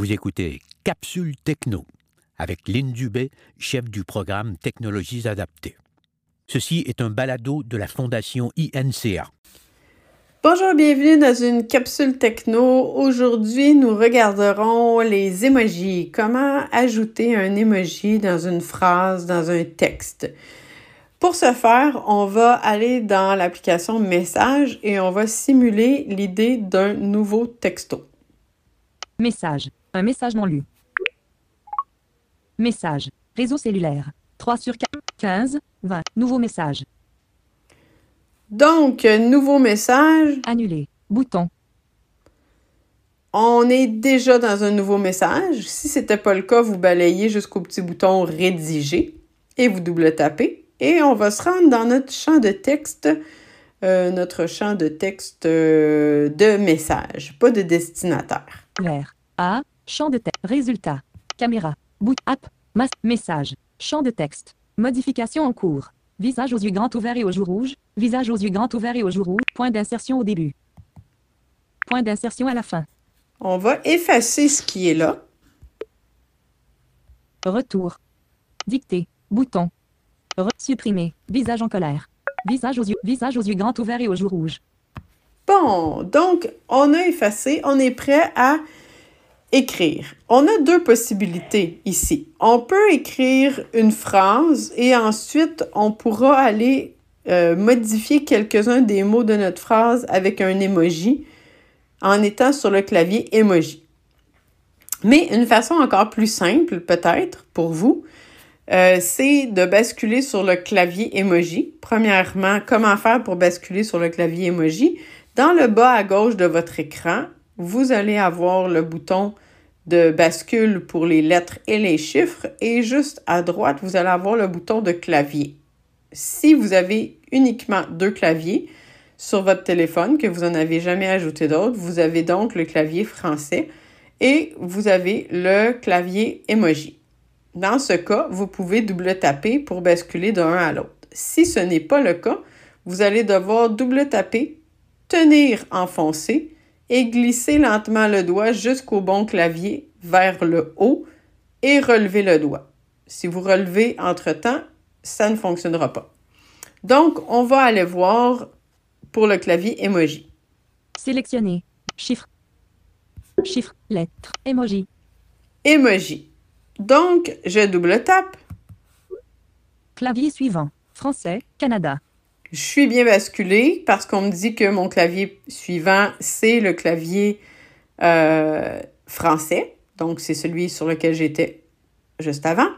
Vous écoutez Capsule Techno avec Lynn Dubé, chef du programme Technologies adaptées. Ceci est un balado de la Fondation INCA. Bonjour, bienvenue dans une capsule techno. Aujourd'hui, nous regarderons les emojis. Comment ajouter un emoji dans une phrase, dans un texte? Pour ce faire, on va aller dans l'application Message et on va simuler l'idée d'un nouveau texto. Message. Un message non lu. Message. Réseau cellulaire. 3 sur 15, 20. Nouveau message. Donc, nouveau message. Annuler. Bouton. On est déjà dans un nouveau message. Si ce n'était pas le cas, vous balayez jusqu'au petit bouton Rédiger et vous double tapez. Et on va se rendre dans notre champ de texte, euh, notre champ de texte euh, de message, pas de destinataire. Vert. A. Champ de texte. Résultat. Caméra. Boot. App. Message. Champ de texte. Modification en cours. Visage aux yeux grands ouverts et aux joues rouges. Visage aux yeux grands ouverts et aux joues rouges. Point d'insertion au début. Point d'insertion à la fin. On va effacer ce qui est là. Retour. Dicter. Bouton. Re supprimer. Visage en colère. Visage aux yeux, visage aux yeux grands ouverts et aux joues rouges. Bon, donc on a effacé, on est prêt à écrire. On a deux possibilités ici. On peut écrire une phrase et ensuite on pourra aller euh, modifier quelques-uns des mots de notre phrase avec un emoji en étant sur le clavier emoji. Mais une façon encore plus simple, peut-être, pour vous, euh, c'est de basculer sur le clavier emoji. Premièrement, comment faire pour basculer sur le clavier emoji? Dans le bas à gauche de votre écran, vous allez avoir le bouton de bascule pour les lettres et les chiffres et juste à droite, vous allez avoir le bouton de clavier. Si vous avez uniquement deux claviers sur votre téléphone, que vous n'en avez jamais ajouté d'autres, vous avez donc le clavier français et vous avez le clavier emoji. Dans ce cas, vous pouvez double taper pour basculer d'un à l'autre. Si ce n'est pas le cas, vous allez devoir double taper, tenir enfoncé et glisser lentement le doigt jusqu'au bon clavier vers le haut et relever le doigt. Si vous relevez entre-temps, ça ne fonctionnera pas. Donc, on va aller voir pour le clavier emoji. Sélectionner. Chiffre. Chiffre. Lettre. Emoji. Emoji. Donc, je double tape. Clavier suivant. Français, Canada. Je suis bien basculé parce qu'on me dit que mon clavier suivant, c'est le clavier euh, français. Donc, c'est celui sur lequel j'étais juste avant.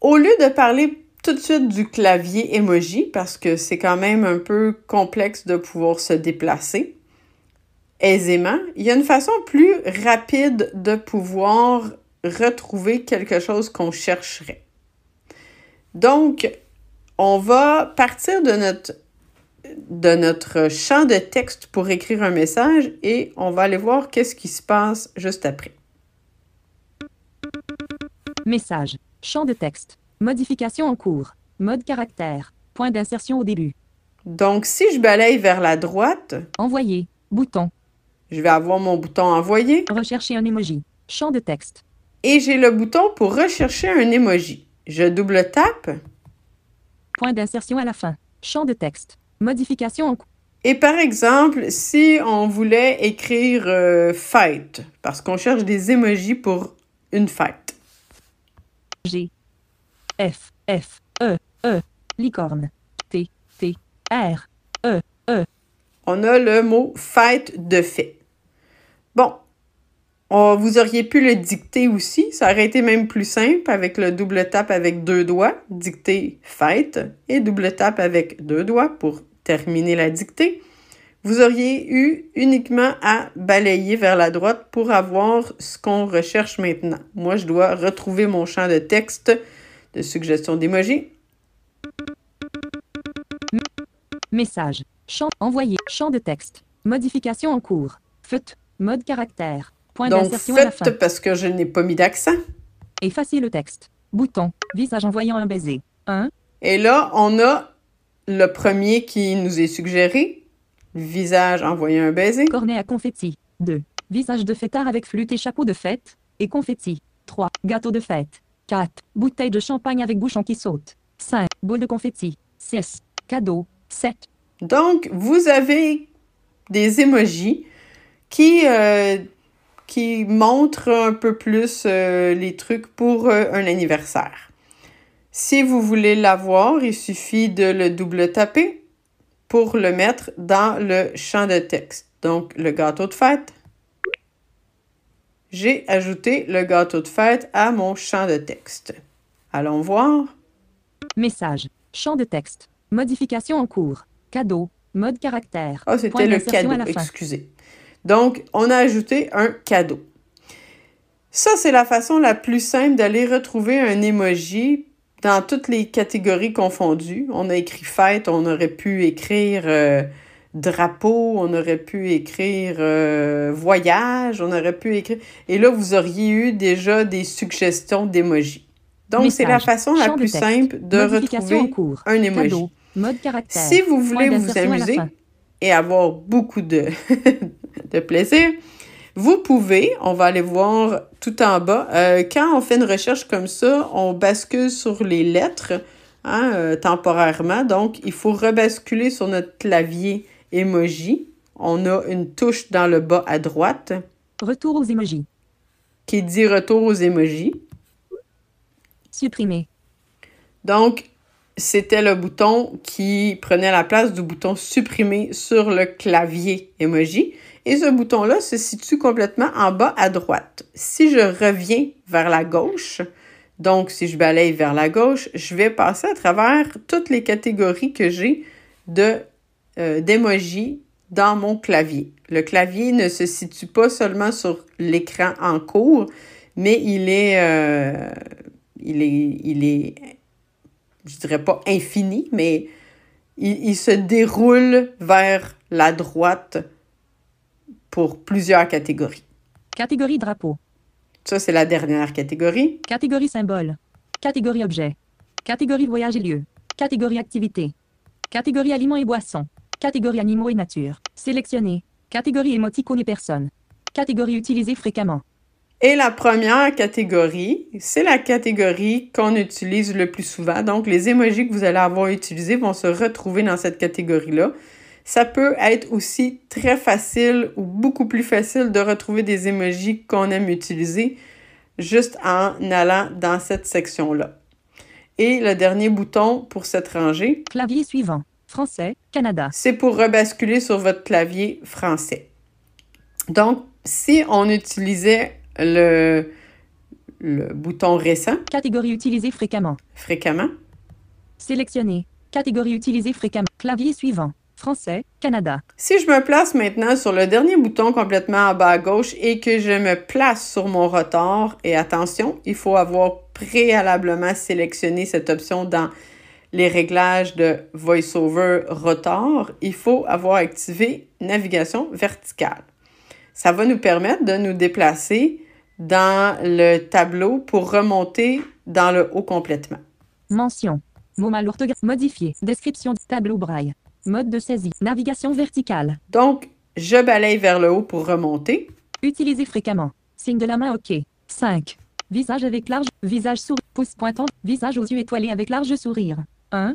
Au lieu de parler tout de suite du clavier emoji, parce que c'est quand même un peu complexe de pouvoir se déplacer aisément, il y a une façon plus rapide de pouvoir retrouver quelque chose qu'on chercherait. Donc, on va partir de notre, de notre champ de texte pour écrire un message et on va aller voir qu'est-ce qui se passe juste après. Message. Champ de texte. Modification en cours. Mode caractère. Point d'insertion au début. Donc, si je balaye vers la droite, Envoyer. Bouton. je vais avoir mon bouton envoyer Rechercher un emoji. Champ de texte. et j'ai le bouton pour rechercher un emoji. Je double tape Point d'insertion à la fin. Champ de texte. Modification en cours. et par exemple, si on voulait écrire euh, fête, parce qu'on cherche des emojis pour une fête. G. F. F. E. E. Licorne. T. T. R. E. E. on a le mot fête de fait. Bon, vous auriez pu le dicter aussi. Ça aurait été même plus simple avec le double tape avec deux doigts, dicter fête, et double tape avec deux doigts pour terminer la dictée. Vous auriez eu uniquement à balayer vers la droite pour avoir ce qu'on recherche maintenant. Moi, je dois retrouver mon champ de texte de suggestion d'emoji. Message. Champ. Envoyer. Champ de texte. Modification en cours. Feut. Mode caractère. Point Donc, d'insertion à la fin. faites parce que je n'ai pas mis d'accent. Effacer le texte. Bouton. Visage envoyant un baiser. 1. Et là, on a le premier qui nous est suggéré. Visage envoyé un baiser. Cornet à confetti. 2. Visage de fêtard avec flûte et chapeau de fête. Et confetti. 3. Gâteau de fête. 4. Bouteille de champagne avec bouchon qui saute. 5. Boule de confetti. 6. Cadeau. 7. Donc, vous avez des emojis qui, euh, qui montrent un peu plus euh, les trucs pour euh, un anniversaire. Si vous voulez l'avoir, il suffit de le double taper pour le mettre dans le champ de texte. Donc, le gâteau de fête. J'ai ajouté le gâteau de fête à mon champ de texte. Allons voir. Message. Champ de texte. Modification en cours. Cadeau. Mode caractère. Ah, c'était Point le cadeau, excusez. Donc, on a ajouté un cadeau. Ça, c'est la façon la plus simple d'aller retrouver un emoji dans toutes les catégories confondues. On a écrit fête, on aurait pu écrire euh, drapeau, on aurait pu écrire euh, voyage, on aurait pu écrire... Et là, vous auriez eu déjà des suggestions d'emojis. Donc, c'est la façon la plus texte. simple de retrouver cours. un emoji. Cadeau. Mode caractère. Si vous voulez vous amuser et avoir beaucoup de, de plaisir, vous pouvez, on va aller voir tout en bas, euh, quand on fait une recherche comme ça, on bascule sur les lettres hein, euh, temporairement. Donc, il faut rebasculer sur notre clavier emoji. On a une touche dans le bas à droite Retour aux emojis. qui dit retour aux emojis. Supprimer. Donc, c'était le bouton qui prenait la place du bouton supprimer sur le clavier emoji. Et ce bouton-là se situe complètement en bas à droite. Si je reviens vers la gauche, donc si je balaye vers la gauche, je vais passer à travers toutes les catégories que j'ai de euh, dans mon clavier. Le clavier ne se situe pas seulement sur l'écran en cours, mais il est, euh, il est, il est je dirais pas infini, mais il se déroule vers la droite pour plusieurs catégories. Catégorie drapeau. Ça, c'est la dernière catégorie. Catégorie symbole. Catégorie objet. Catégorie voyage et lieu. Catégorie activité. Catégorie aliments et boissons. Catégorie animaux et nature. Sélectionner. Catégorie émoticône et personnes. Catégorie utilisée fréquemment. Et la première catégorie, c'est la catégorie qu'on utilise le plus souvent. Donc, les emojis que vous allez avoir utilisés vont se retrouver dans cette catégorie-là. Ça peut être aussi très facile ou beaucoup plus facile de retrouver des emojis qu'on aime utiliser juste en allant dans cette section-là. Et le dernier bouton pour cette rangée, Clavier suivant. Français. Canada. c'est pour rebasculer sur votre clavier français. Donc, si on utilisait le, le bouton récent Catégorie utilisée fréquemment. fréquemment, Sélectionner. Catégorie utilisée fréquemment. Clavier suivant. Français. Canada. si je me place maintenant sur le dernier bouton complètement en bas à gauche et que je me place sur mon rotor, et attention, il faut avoir préalablement sélectionné cette option dans les réglages de VoiceOver rotor, il faut avoir activé navigation verticale. Ça va nous permettre de nous déplacer dans le tableau pour remonter dans le haut complètement. Mention. Mot mal orthographe. Modifier. Description du tableau braille. Mode de saisie. Navigation verticale. Donc, je balaye vers le haut pour remonter. Utilisé fréquemment. Signe de la main OK. 5. Visage avec large. Visage sourire. Pouce pointant. Visage aux yeux étoilés avec large sourire. 1.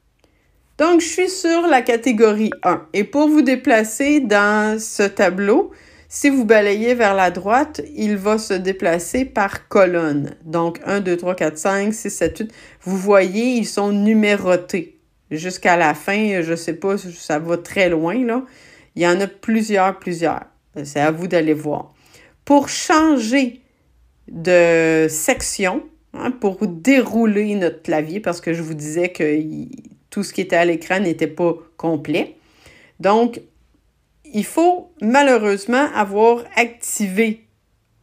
Donc, je suis sur la catégorie 1. Et pour vous déplacer dans ce tableau, si vous balayez vers la droite, il va se déplacer par colonne. Donc, 1, 2, 3, 4, 5, 6, 7, 8. Vous voyez, ils sont numérotés. Jusqu'à la fin, je sais pas, ça va très loin, là. Il y en a plusieurs, plusieurs. C'est à vous d'aller voir. Pour changer de section, hein, pour dérouler notre clavier, parce que je vous disais que tout ce qui était à l'écran n'était pas complet. Donc, il faut malheureusement avoir activé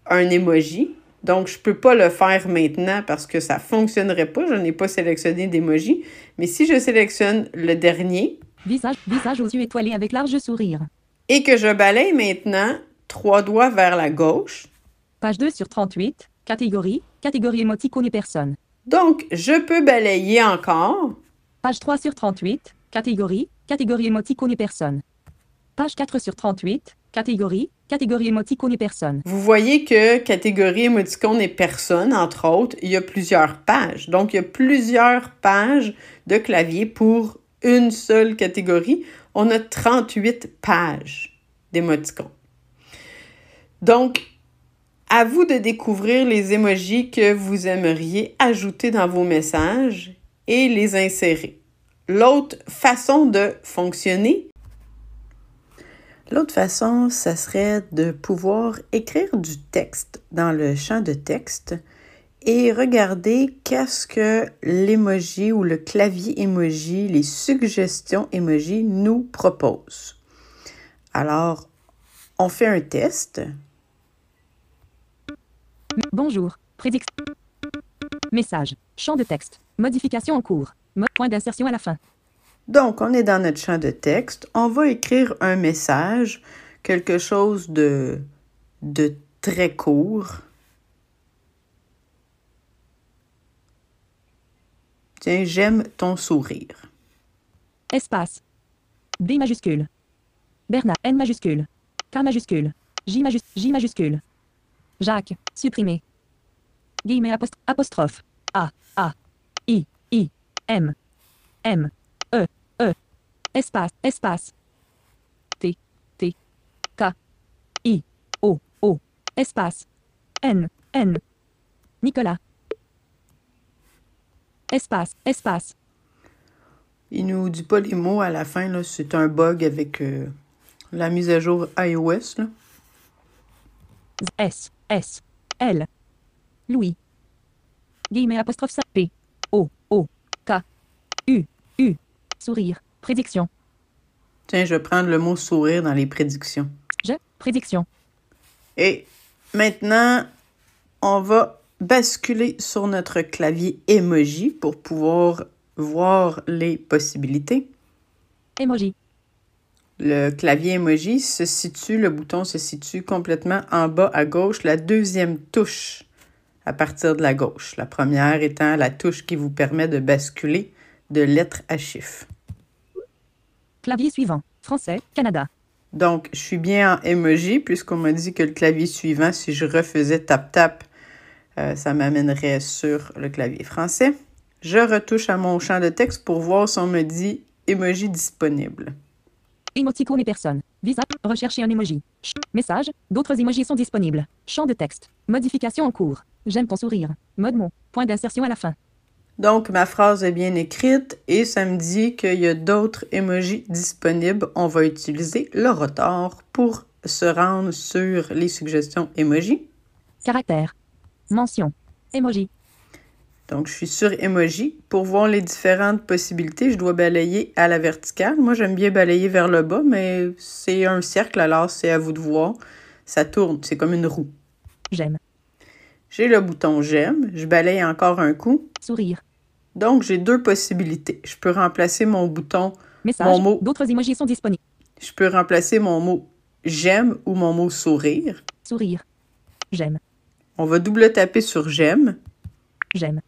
un emoji. Donc, je ne peux pas le faire maintenant parce que ça ne fonctionnerait pas. Je n'ai pas sélectionné d'emoji. Mais si je sélectionne le dernier Visage. Visage aux yeux étoilés avec large sourire. et que je balaye maintenant trois doigts vers la gauche, Page 2 sur 38. Catégorie. Catégorie émoticône et personne. donc je peux balayer encore Page 3 sur 38. Catégorie. Catégorie émoticône et personne. Page 4 sur 38. Catégorie. Catégorie émoticône et personne. Vous voyez que catégorie émoticône et personne, entre autres, il y a plusieurs pages. Donc, il y a plusieurs pages de clavier pour une seule catégorie. On a 38 pages d'émoticônes. Donc, à vous de découvrir les émojis que vous aimeriez ajouter dans vos messages et les insérer. L'autre façon de fonctionner, L'autre façon, ça serait de pouvoir écrire du texte dans le champ de texte et regarder qu'est-ce que l'emoji ou le clavier emoji, les suggestions emoji nous proposent. Alors, on fait un test. Bonjour. Prédiction. Message. Champ de texte. Modification en cours. Point d'insertion à la fin. Donc, on est dans notre champ de texte. On va écrire un message, quelque chose de, de très court. Tiens, j'aime ton sourire. Espace. B majuscule. Bernard. N majuscule. K majuscule. J, J majuscule. Jacques. Supprimé. Guillemets apost- apostrophe. A. A. I. I. M. M. E. E. Espace. Espace. T. T. K. I. O. O. Espace. N. N. Nicolas. Espace. Espace. Il nous dit pas les mots à la fin, là. C'est un bug avec euh, la mise à jour iOS, là. S, S, L. Louis. Guillemets apostrophe P, O, O, K, U, U. Sourire. Prédiction. Tiens, je vais prendre le mot sourire dans les prédictions. Je, prédiction. Et maintenant, on va basculer sur notre clavier emoji pour pouvoir voir les possibilités. Emoji. Le clavier emoji se situe, le bouton se situe complètement en bas à gauche, la deuxième touche à partir de la gauche. La première étant la touche qui vous permet de basculer de lettre à chiffre. Clavier suivant. Français, Canada. Donc, je suis bien en emoji puisqu'on m'a dit que le clavier suivant, si je refaisais tap-tap, euh, ça m'amènerait sur le clavier français. Je retouche à mon champ de texte pour voir si on me dit emoji disponible. Émoticône et personne. Visa. Rechercher un emoji. Ch- Message. D'autres emojis sont disponibles. Champ de texte. Modification en cours. J'aime ton sourire. Mode mot. Point d'insertion à la fin. Donc, ma phrase est bien écrite et ça me dit qu'il y a d'autres emojis disponibles. On va utiliser le rotor pour se rendre sur les suggestions emoji. Caractère. Mention. Emoji. Donc, je suis sur emoji. Pour voir les différentes possibilités, je dois balayer à la verticale. Moi, j'aime bien balayer vers le bas, mais c'est un cercle, alors c'est à vous de voir. Ça tourne, c'est comme une roue. J'aime. J'ai le bouton j'aime. Je balaye encore un coup. Sourire. Donc, j'ai deux possibilités. Je peux remplacer mon bouton, Message. Mon mot. D'autres emojis sont disponibles. je peux remplacer mon mot j'aime ou mon mot sourire. Sourire. J'aime. On va double taper sur j'aime. J'aime.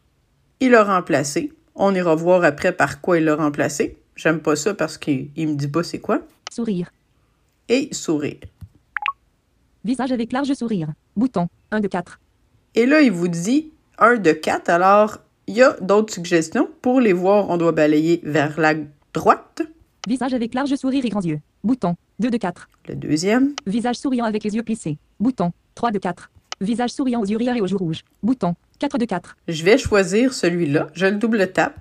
Il a remplacé. On ira voir après par quoi il l'a remplacé. J'aime pas ça parce qu'il il me dit pas c'est quoi. Sourire. Et sourire. Visage avec large sourire. Bouton. 1 de 4. Et là, il vous dit 1 de 4. Alors, il y a d'autres suggestions. Pour les voir, on doit balayer vers la droite. Visage avec large sourire et grands yeux. Bouton. 2 de 4. Le deuxième. Visage souriant avec les yeux plissés. Bouton. 3 de 4. Visage souriant aux yeux rieurs et aux joues rouges. Bouton. 4 de 4. Je vais choisir celui-là. Je le double tape.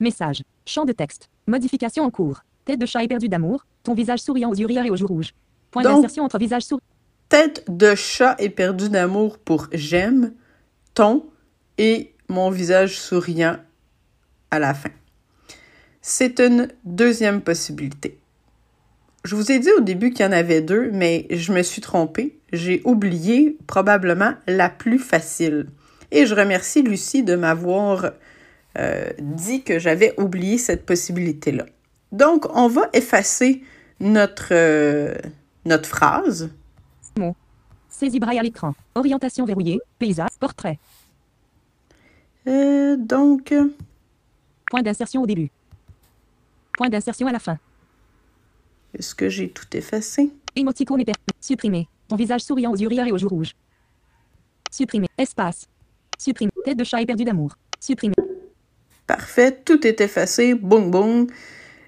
Message. Champ de texte. Modification en cours. Tête de chat éperdu d'amour. Ton visage souriant aux yeux rieurs et aux joues rouges. Point d'insertion entre visage souriant. Tête de chat éperdu d'amour pour j'aime, ton et mon visage souriant à la fin. C'est une deuxième possibilité. Je vous ai dit au début qu'il y en avait deux, mais je me suis trompée. J'ai oublié probablement la plus facile. Et je remercie Lucie de m'avoir euh, dit que j'avais oublié cette possibilité-là. Donc, on va effacer notre, euh, notre phrase. Saisie braille à l'écran. Orientation verrouillée. Paysage. Portrait. Euh, donc, Point d'insertion au début. Point d'insertion à la fin. est-ce que j'ai tout effacé? Émoticône et per... Supprimer. Ton visage souriant aux yeux rieurs et aux joues rouges. Supprimer. Espace. Supprimer. Tête de chat éperdu d'amour. Supprimer. Parfait, tout est effacé. Boum, boum.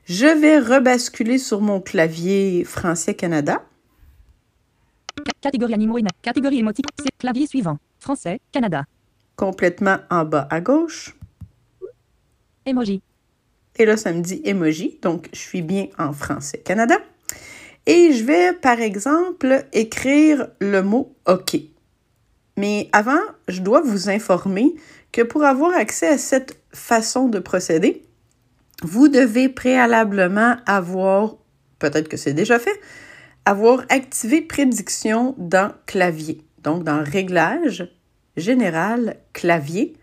Je vais rebasculer sur mon clavier français-Canada. Ca- Catégorie animaux et na- Catégorie émotique. C'est clavier suivant. Français. Canada. complètement en bas à gauche. Emoji. Et là, ça me dit emoji, donc je suis bien en français Canada. Et je vais, par exemple, écrire le mot OK. Mais avant, je dois vous informer que pour avoir accès à cette façon de procéder, vous devez préalablement avoir, peut-être que c'est déjà fait, avoir activé prédiction dans clavier. Donc, dans réglage général clavier,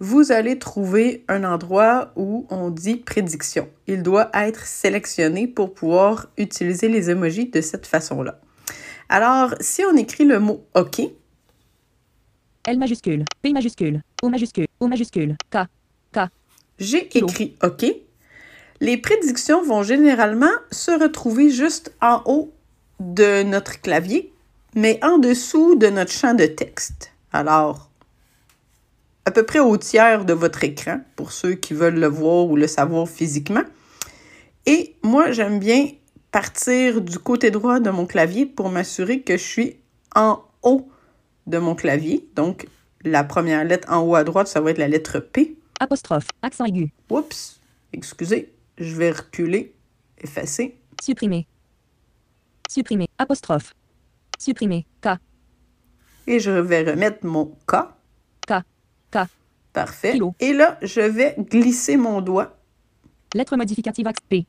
vous allez trouver un endroit où on dit prédiction. Il doit être sélectionné pour pouvoir utiliser les emojis de cette façon-là. Alors, si on écrit le mot OK, L majuscule. P majuscule. O majuscule. O majuscule. K. K. j'ai écrit OK, les prédictions vont généralement se retrouver juste en haut de notre clavier, mais en dessous de notre champ de texte. Alors, à peu près au tiers de votre écran, pour ceux qui veulent le voir ou le savoir physiquement. Et moi, j'aime bien partir du côté droit de mon clavier pour m'assurer que je suis en haut de mon clavier. Donc, la première lettre en haut à droite, ça va être la lettre P. Apostrophe. Accent aigu. Oups, excusez, je vais reculer, effacer. Supprimer. Supprimer. Apostrophe. Supprimer. K. Et je vais remettre mon K. K. K. Parfait. Kilo. Et là, je vais glisser mon doigt. Lettre modificative P.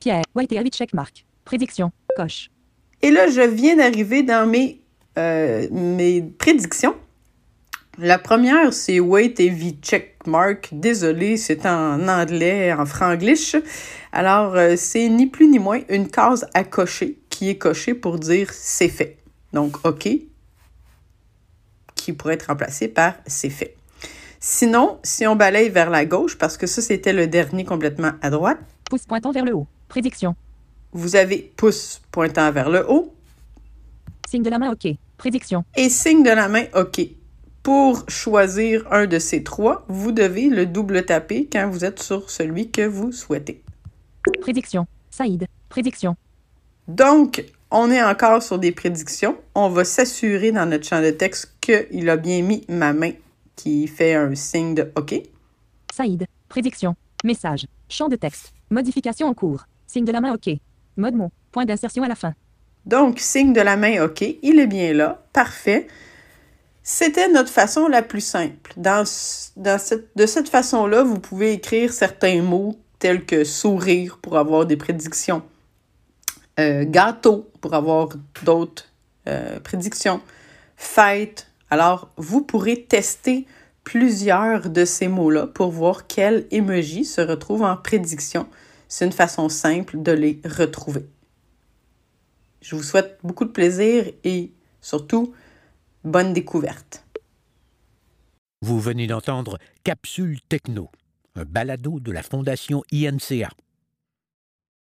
Pierre. White et checkmark. Prédiction. Coche. Et là, je viens d'arriver dans mes, euh, mes prédictions. La première, c'est Wait et V check mark. Désolé, c'est en anglais, en franglish. Alors, euh, c'est ni plus ni moins une case à cocher qui est cochée pour dire c'est fait. Donc, OK, qui pourrait être remplacé par c'est fait. Sinon, si on balaye vers la gauche, parce que ça, c'était le dernier complètement à droite, Pouce pointant vers le haut. Prédiction. vous avez pouce pointant vers le haut, Signe de la main OK. Prédiction. et signe de la main OK. Pour choisir un de ces trois, vous devez le double taper quand vous êtes sur celui que vous souhaitez. Prédiction. Saïd. Prédiction. Donc, on est encore sur des prédictions. On va s'assurer dans notre champ de texte qu'il a bien mis ma main qui fait un signe de OK. Saïd. Prédiction. Message. Champ de texte. Modification en cours. Signe de la main OK. Mode mot. Point d'insertion à la fin. Donc, signe de la main OK, il est bien là, parfait. C'était notre façon la plus simple. Dans, ce- dans cette, de cette façon-là, vous pouvez écrire certains mots tels que sourire pour avoir des prédictions, euh, gâteau pour avoir d'autres euh, prédictions, fête. Alors, vous pourrez tester plusieurs de ces mots-là pour voir quel emoji se retrouve en prédiction. C'est une façon simple de les retrouver. Je vous souhaite beaucoup de plaisir et surtout, bonne découverte. Vous venez d'entendre Capsule Techno, un balado de la Fondation INCA.